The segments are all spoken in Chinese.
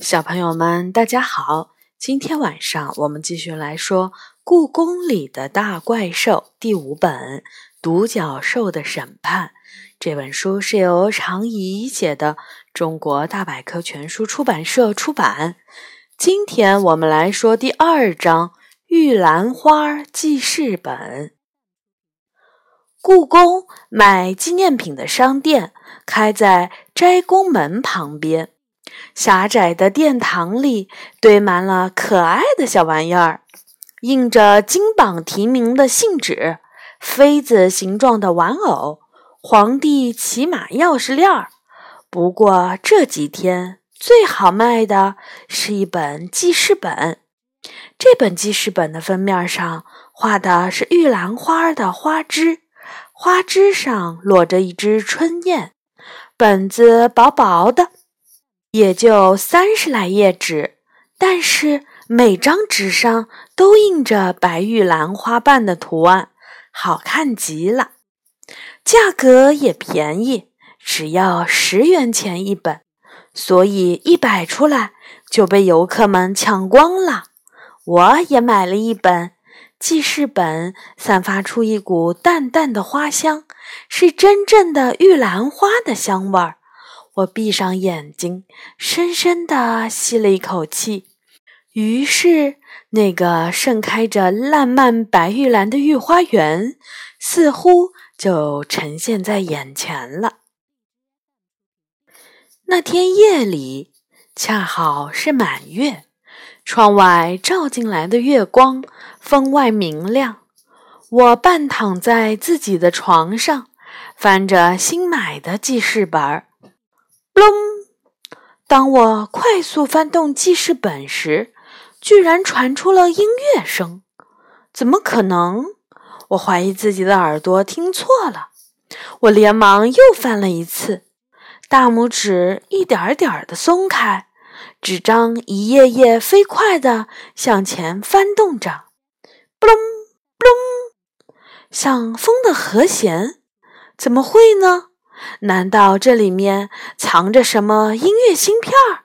小朋友们，大家好！今天晚上我们继续来说《故宫里的大怪兽》第五本《独角兽的审判》。这本书是由常怡写的，中国大百科全书出版社出版。今天我们来说第二章《玉兰花记事本》。故宫买纪念品的商店开在斋宫门旁边。狭窄的殿堂里堆满了可爱的小玩意儿，印着金榜题名的信纸，妃子形状的玩偶，皇帝骑马钥匙链儿。不过这几天最好卖的是一本记事本。这本记事本的封面上画的是玉兰花的花枝，花枝上落着一只春燕。本子薄薄的。也就三十来页纸，但是每张纸上都印着白玉兰花瓣的图案，好看极了。价格也便宜，只要十元钱一本，所以一摆出来就被游客们抢光了。我也买了一本记事本，散发出一股淡淡的花香，是真正的玉兰花的香味儿。我闭上眼睛，深深地吸了一口气，于是那个盛开着烂漫白玉兰的御花园似乎就呈现在眼前了。那天夜里恰好是满月，窗外照进来的月光分外明亮。我半躺在自己的床上，翻着新买的记事本儿。隆！当我快速翻动记事本时，居然传出了音乐声。怎么可能？我怀疑自己的耳朵听错了。我连忙又翻了一次，大拇指一点点的松开，纸张一页页飞快地向前翻动着。布隆布隆，像风的和弦？怎么会呢？难道这里面藏着什么音乐芯片儿？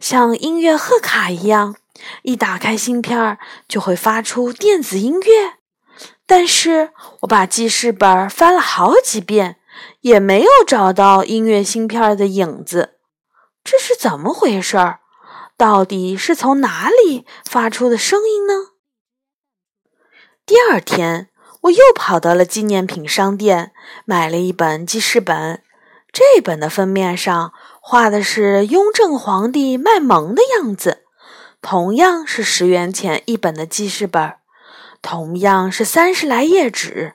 像音乐贺卡一样，一打开芯片儿就会发出电子音乐？但是我把记事本翻了好几遍，也没有找到音乐芯片的影子。这是怎么回事儿？到底是从哪里发出的声音呢？第二天。我又跑到了纪念品商店，买了一本记事本。这本的封面上画的是雍正皇帝卖萌的样子，同样是十元钱一本的记事本，同样是三十来页纸。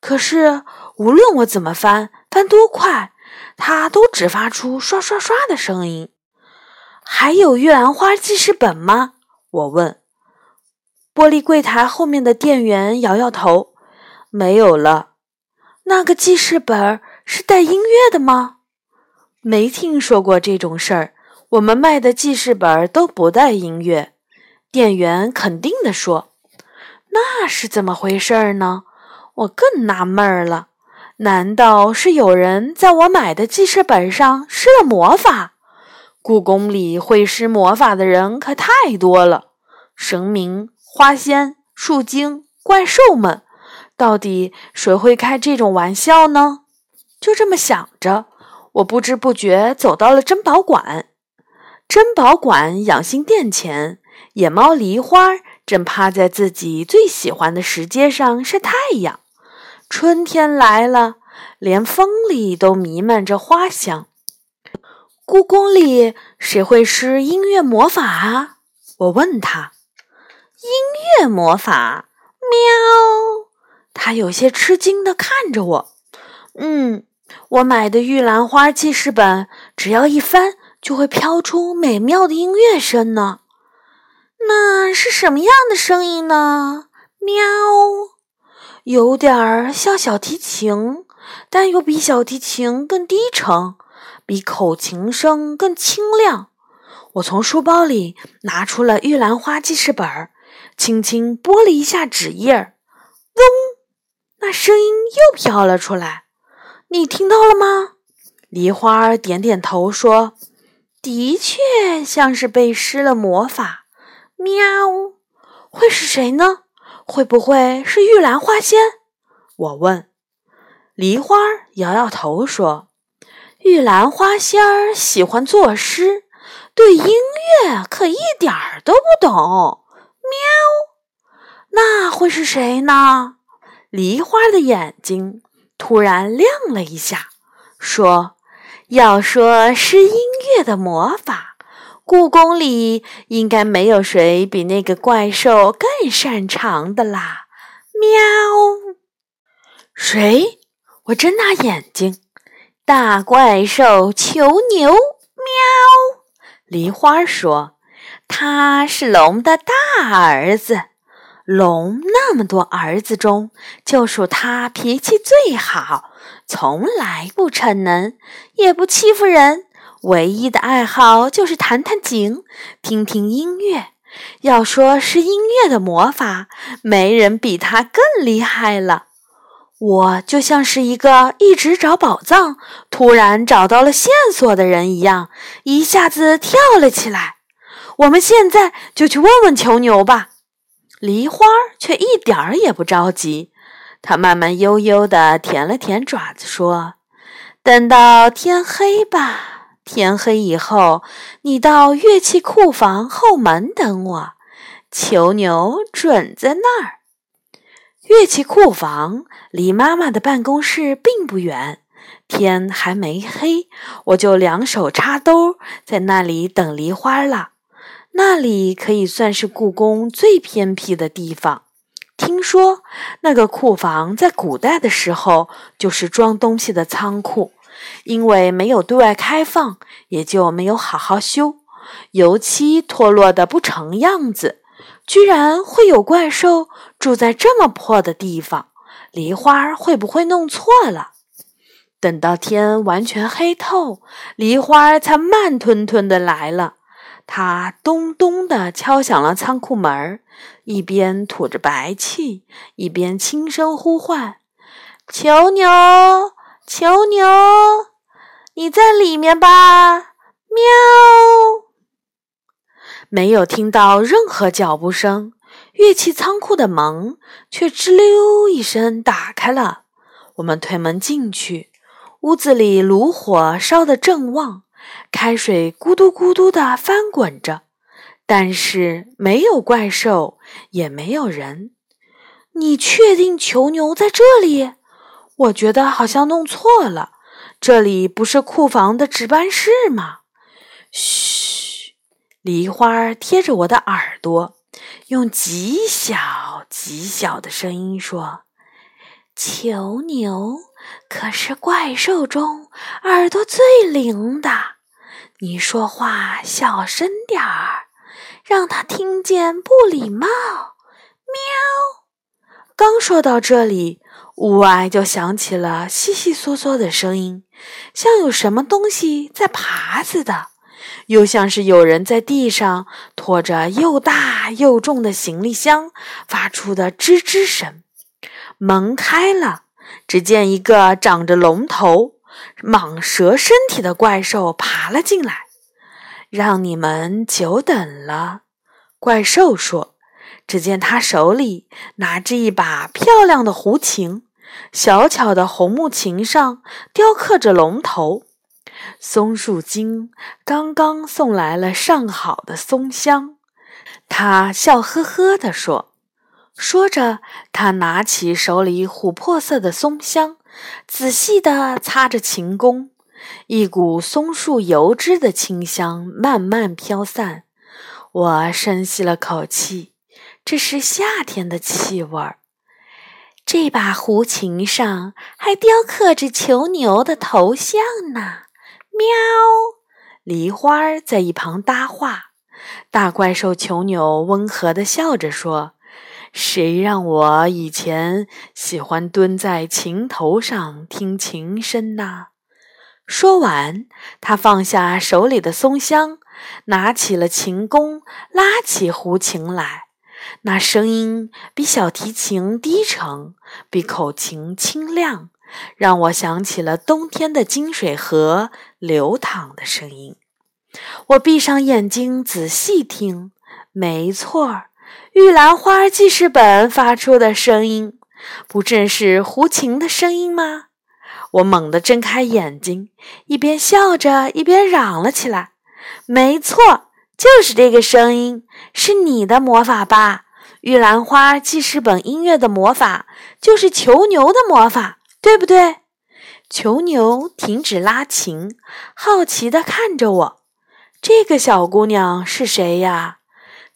可是无论我怎么翻，翻多快，它都只发出刷刷刷的声音。还有玉兰花记事本吗？我问。玻璃柜台后面的店员摇摇头。没有了，那个记事本是带音乐的吗？没听说过这种事儿。我们卖的记事本都不带音乐。店员肯定地说：“那是怎么回事呢？”我更纳闷儿了。难道是有人在我买的记事本上施了魔法？故宫里会施魔法的人可太多了，神明、花仙、树精、怪兽们。到底谁会开这种玩笑呢？就这么想着，我不知不觉走到了珍宝馆。珍宝馆养心殿前，野猫梨花正趴在自己最喜欢的石阶上晒太阳。春天来了，连风里都弥漫着花香。故宫里谁会施音乐魔法啊？我问他。音乐魔法？喵。他有些吃惊地看着我，嗯，我买的玉兰花记事本，只要一翻，就会飘出美妙的音乐声呢。那是什么样的声音呢？喵，有点儿像小提琴，但又比小提琴更低沉，比口琴声更清亮。我从书包里拿出了玉兰花记事本，轻轻拨了一下纸页，嗡。那声音又飘了出来，你听到了吗？梨花点点头说：“的确像是被施了魔法。喵，会是谁呢？会不会是玉兰花仙？我问。梨花摇摇头说：“玉兰花仙儿喜欢作诗，对音乐可一点儿都不懂。”喵，那会是谁呢？梨花的眼睛突然亮了一下，说：“要说是音乐的魔法，故宫里应该没有谁比那个怪兽更擅长的啦。”喵，谁？我睁大眼睛，大怪兽囚牛。喵！梨花说：“他是龙的大儿子，龙那么多儿子中，就属他脾气最好，从来不逞能，也不欺负人。唯一的爱好就是弹弹琴，听听音乐。要说是音乐的魔法，没人比他更厉害了。”我就像是一个一直找宝藏，突然找到了线索的人一样，一下子跳了起来。我们现在就去问问囚牛吧。梨花却一点儿也不着急，它慢慢悠悠地舔了舔爪子，说：“等到天黑吧。天黑以后，你到乐器库房后门等我，囚牛准在那儿。”乐器库房离妈妈的办公室并不远，天还没黑，我就两手插兜，在那里等梨花了。那里可以算是故宫最偏僻的地方。听说那个库房在古代的时候就是装东西的仓库，因为没有对外开放，也就没有好好修，油漆脱落的不成样子。居然会有怪兽住在这么破的地方，梨花会不会弄错了？等到天完全黑透，梨花才慢吞吞的来了。它咚咚地敲响了仓库门，一边吐着白气，一边轻声呼唤：“囚牛，囚牛，你在里面吧？”喵。没有听到任何脚步声，乐器仓库的门却吱溜一声打开了。我们推门进去，屋子里炉火烧得正旺，开水咕嘟咕嘟地翻滚着，但是没有怪兽，也没有人。你确定囚牛在这里？我觉得好像弄错了，这里不是库房的值班室吗？嘘。梨花贴着我的耳朵，用极小极小的声音说：“囚牛可是怪兽中耳朵最灵的，你说话小声点儿，让它听见不礼貌。”喵！刚说到这里，屋外就响起了悉悉嗦嗦的声音，像有什么东西在爬似的。又像是有人在地上拖着又大又重的行李箱，发出的吱吱声。门开了，只见一个长着龙头、蟒蛇身体的怪兽爬了进来。让你们久等了，怪兽说。只见他手里拿着一把漂亮的胡琴，小巧的红木琴上雕刻着龙头。松树精刚刚送来了上好的松香，他笑呵呵地说：“说着，他拿起手里琥珀色的松香，仔细地擦着琴弓，一股松树油脂的清香慢慢飘散。我深吸了口气，这是夏天的气味儿。这把胡琴上还雕刻着囚牛的头像呢。”喵！梨花在一旁搭话。大怪兽囚牛温和地笑着说：“谁让我以前喜欢蹲在琴头上听琴声呢？”说完，他放下手里的松香，拿起了琴弓，拉起胡琴来。那声音比小提琴低沉，比口琴清亮。让我想起了冬天的金水河流淌的声音。我闭上眼睛仔细听，没错儿，玉兰花记事本发出的声音，不正是胡琴的声音吗？我猛地睁开眼睛，一边笑着一边嚷了起来：“没错，就是这个声音，是你的魔法吧？玉兰花记事本音乐的魔法，就是囚牛的魔法，对不对？”囚牛停止拉琴，好奇地看着我：“这个小姑娘是谁呀？”“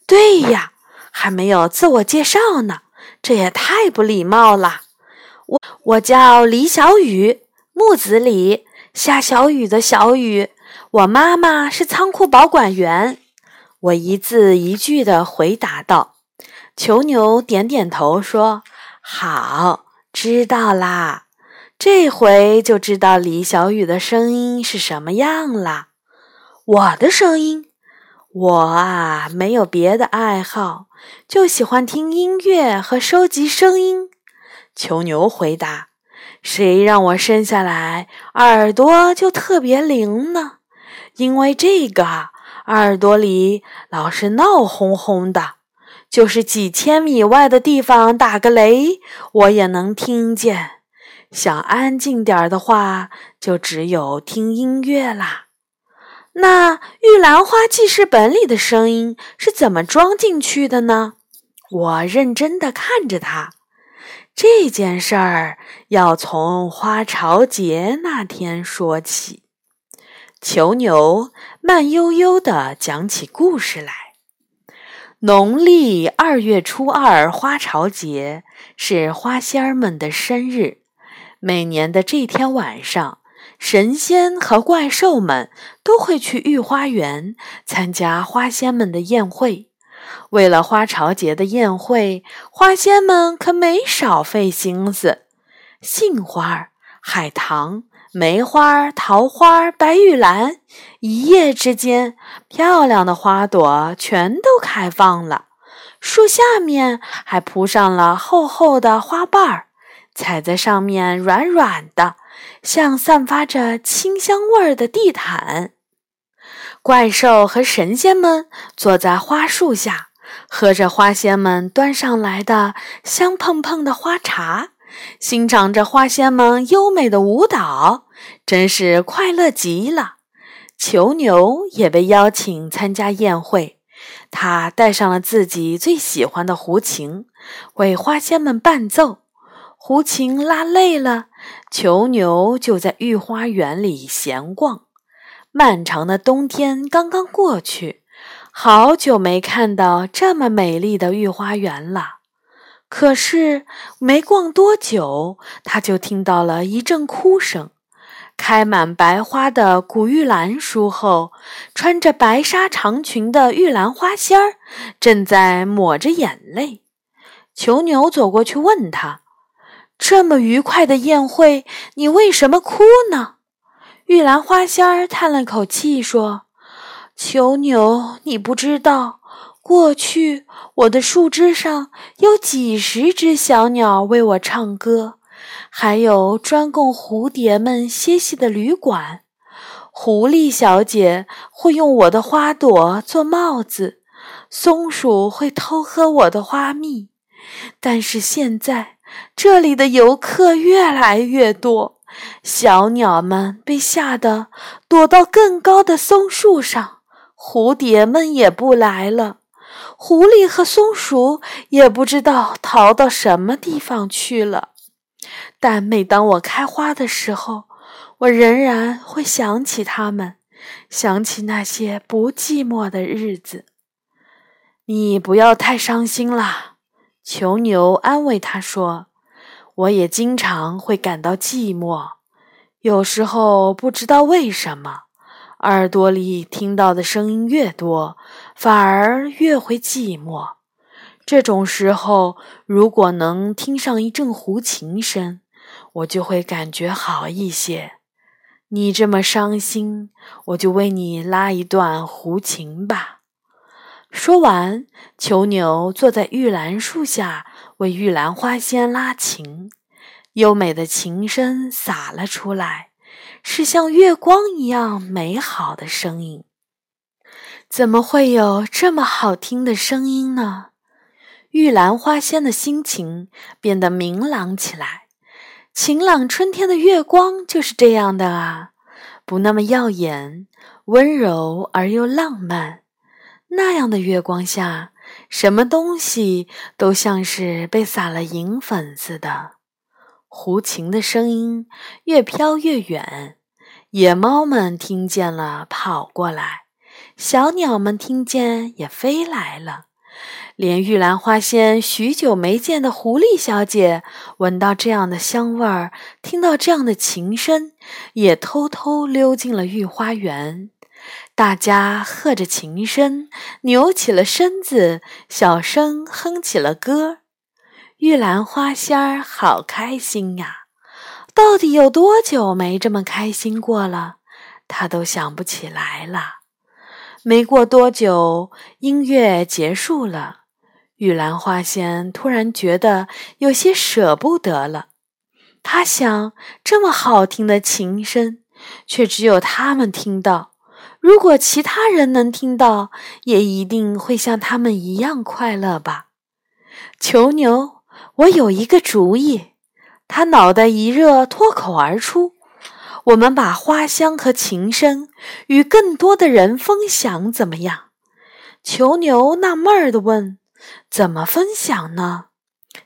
对呀，还没有自我介绍呢，这也太不礼貌了。”“我我叫李小雨。”木子李，下小雨的小雨。我妈妈是仓库保管员。我一字一句地回答道。囚牛点点头说：“好，知道啦。这回就知道李小雨的声音是什么样了。我的声音，我啊，没有别的爱好，就喜欢听音乐和收集声音。”囚牛回答。谁让我生下来耳朵就特别灵呢？因为这个耳朵里老是闹哄哄的，就是几千米外的地方打个雷，我也能听见。想安静点的话，就只有听音乐啦。那玉兰花记事本里的声音是怎么装进去的呢？我认真地看着它。这件事儿要从花朝节那天说起。囚牛慢悠悠地讲起故事来。农历二月初二，花朝节是花仙儿们的生日。每年的这天晚上，神仙和怪兽们都会去御花园参加花仙们的宴会。为了花朝节的宴会，花仙们可没少费心思。杏花、海棠、梅花、桃花、白玉兰，一夜之间，漂亮的花朵全都开放了。树下面还铺上了厚厚的花瓣儿，踩在上面软软的，像散发着清香味儿的地毯。怪兽和神仙们坐在花树下，喝着花仙们端上来的香喷喷的花茶，欣赏着花仙们优美的舞蹈，真是快乐极了。囚牛也被邀请参加宴会，他带上了自己最喜欢的胡琴，为花仙们伴奏。胡琴拉累了，囚牛就在御花园里闲逛。漫长的冬天刚刚过去，好久没看到这么美丽的御花园了。可是没逛多久，他就听到了一阵哭声。开满白花的古玉兰树后，穿着白纱长裙的玉兰花仙儿正在抹着眼泪。囚牛走过去问他：“这么愉快的宴会，你为什么哭呢？”玉兰花仙儿叹了口气说：“囚牛，你不知道，过去我的树枝上有几十只小鸟为我唱歌，还有专供蝴蝶们歇息的旅馆。狐狸小姐会用我的花朵做帽子，松鼠会偷喝我的花蜜。但是现在，这里的游客越来越多。”小鸟们被吓得躲到更高的松树上，蝴蝶们也不来了，狐狸和松鼠也不知道逃到什么地方去了。但每当我开花的时候，我仍然会想起它们，想起那些不寂寞的日子。你不要太伤心啦，囚牛安慰他说。我也经常会感到寂寞，有时候不知道为什么，耳朵里听到的声音越多，反而越会寂寞。这种时候，如果能听上一阵胡琴声，我就会感觉好一些。你这么伤心，我就为你拉一段胡琴吧。说完，囚牛坐在玉兰树下。为玉兰花仙拉琴，优美的琴声洒了出来，是像月光一样美好的声音。怎么会有这么好听的声音呢？玉兰花仙的心情变得明朗起来。晴朗春天的月光就是这样的啊，不那么耀眼，温柔而又浪漫。那样的月光下，什么东西都像是被撒了银粉似的。胡琴的声音越飘越远，野猫们听见了跑过来，小鸟们听见也飞来了。连玉兰花仙许久没见的狐狸小姐闻到这样的香味儿，听到这样的琴声，也偷偷溜进了御花园。大家和着琴声，扭起了身子，小声哼起了歌。玉兰花仙儿好开心呀！到底有多久没这么开心过了？她都想不起来了。没过多久，音乐结束了，玉兰花仙突然觉得有些舍不得了。她想，这么好听的琴声，却只有他们听到。如果其他人能听到，也一定会像他们一样快乐吧？囚牛。我有一个主意，他脑袋一热，脱口而出：“我们把花香和琴声与更多的人分享，怎么样？”囚牛纳闷儿地问：“怎么分享呢？”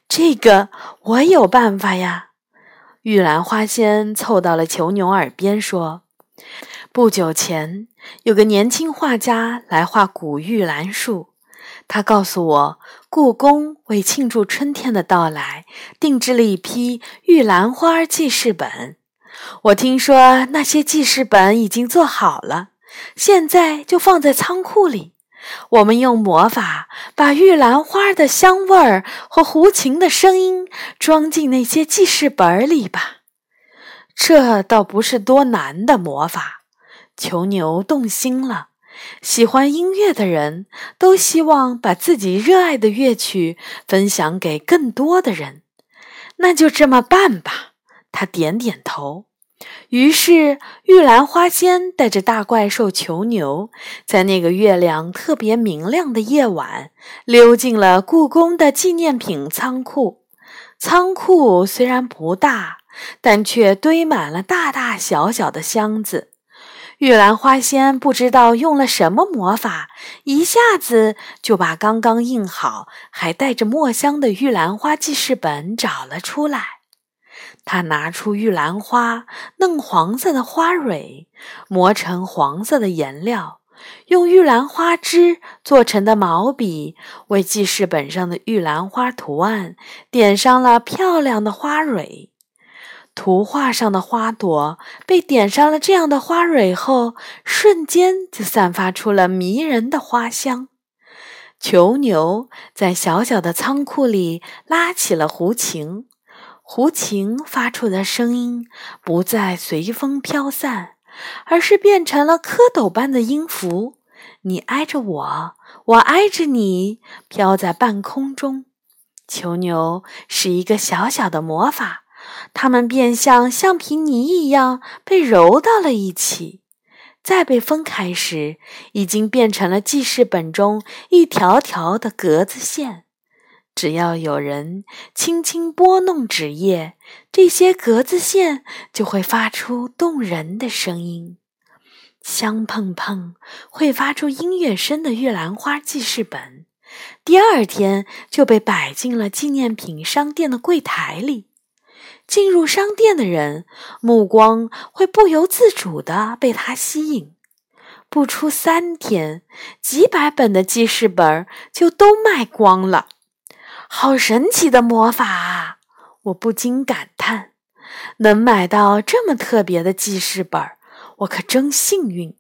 这个我有办法呀！玉兰花仙凑到了囚牛耳边说：“不久前，有个年轻画家来画古玉兰树。”他告诉我，故宫为庆祝春天的到来，定制了一批玉兰花记事本。我听说那些记事本已经做好了，现在就放在仓库里。我们用魔法把玉兰花的香味儿和胡琴的声音装进那些记事本里吧。这倒不是多难的魔法。囚牛动心了。喜欢音乐的人都希望把自己热爱的乐曲分享给更多的人，那就这么办吧。他点点头。于是，玉兰花仙带着大怪兽囚牛，在那个月亮特别明亮的夜晚，溜进了故宫的纪念品仓库。仓库虽然不大，但却堆满了大大小小的箱子。玉兰花仙不知道用了什么魔法，一下子就把刚刚印好、还带着墨香的玉兰花记事本找了出来。他拿出玉兰花嫩黄色的花蕊，磨成黄色的颜料，用玉兰花枝做成的毛笔，为记事本上的玉兰花图案点上了漂亮的花蕊。图画上的花朵被点上了这样的花蕊后，瞬间就散发出了迷人的花香。囚牛在小小的仓库里拉起了胡琴，胡琴发出的声音不再随风飘散，而是变成了蝌蚪般的音符。你挨着我，我挨着你，飘在半空中。囚牛是一个小小的魔法。它们便像橡皮泥一样被揉到了一起，再被分开时，已经变成了记事本中一条条的格子线。只要有人轻轻拨弄纸页，这些格子线就会发出动人的声音。香喷喷、会发出音乐声的玉兰花记事本，第二天就被摆进了纪念品商店的柜台里。进入商店的人目光会不由自主地被它吸引。不出三天，几百本的记事本就都卖光了。好神奇的魔法啊！我不禁感叹：能买到这么特别的记事本，我可真幸运。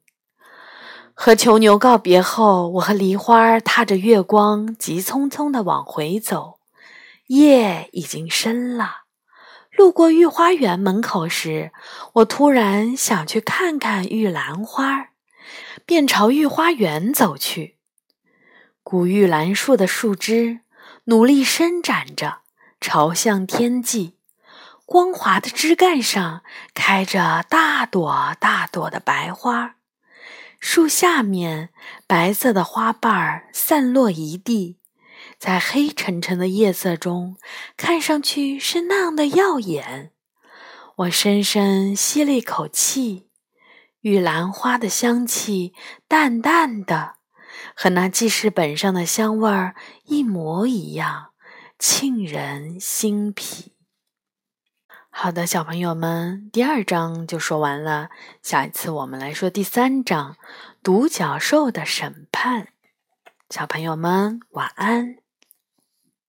和囚牛告别后，我和梨花踏着月光，急匆匆地往回走。夜已经深了。路过御花园门口时，我突然想去看看玉兰花，便朝御花园走去。古玉兰树的树枝努力伸展着，朝向天际。光滑的枝干上开着大朵大朵的白花。树下面，白色的花瓣散落一地，在黑沉沉的夜色中，看上去是那样的耀眼。我深深吸了一口气，玉兰花的香气淡淡的，和那记事本上的香味儿一模一样，沁人心脾。好的，小朋友们，第二章就说完了。下一次我们来说第三章《独角兽的审判》。小朋友们，晚安。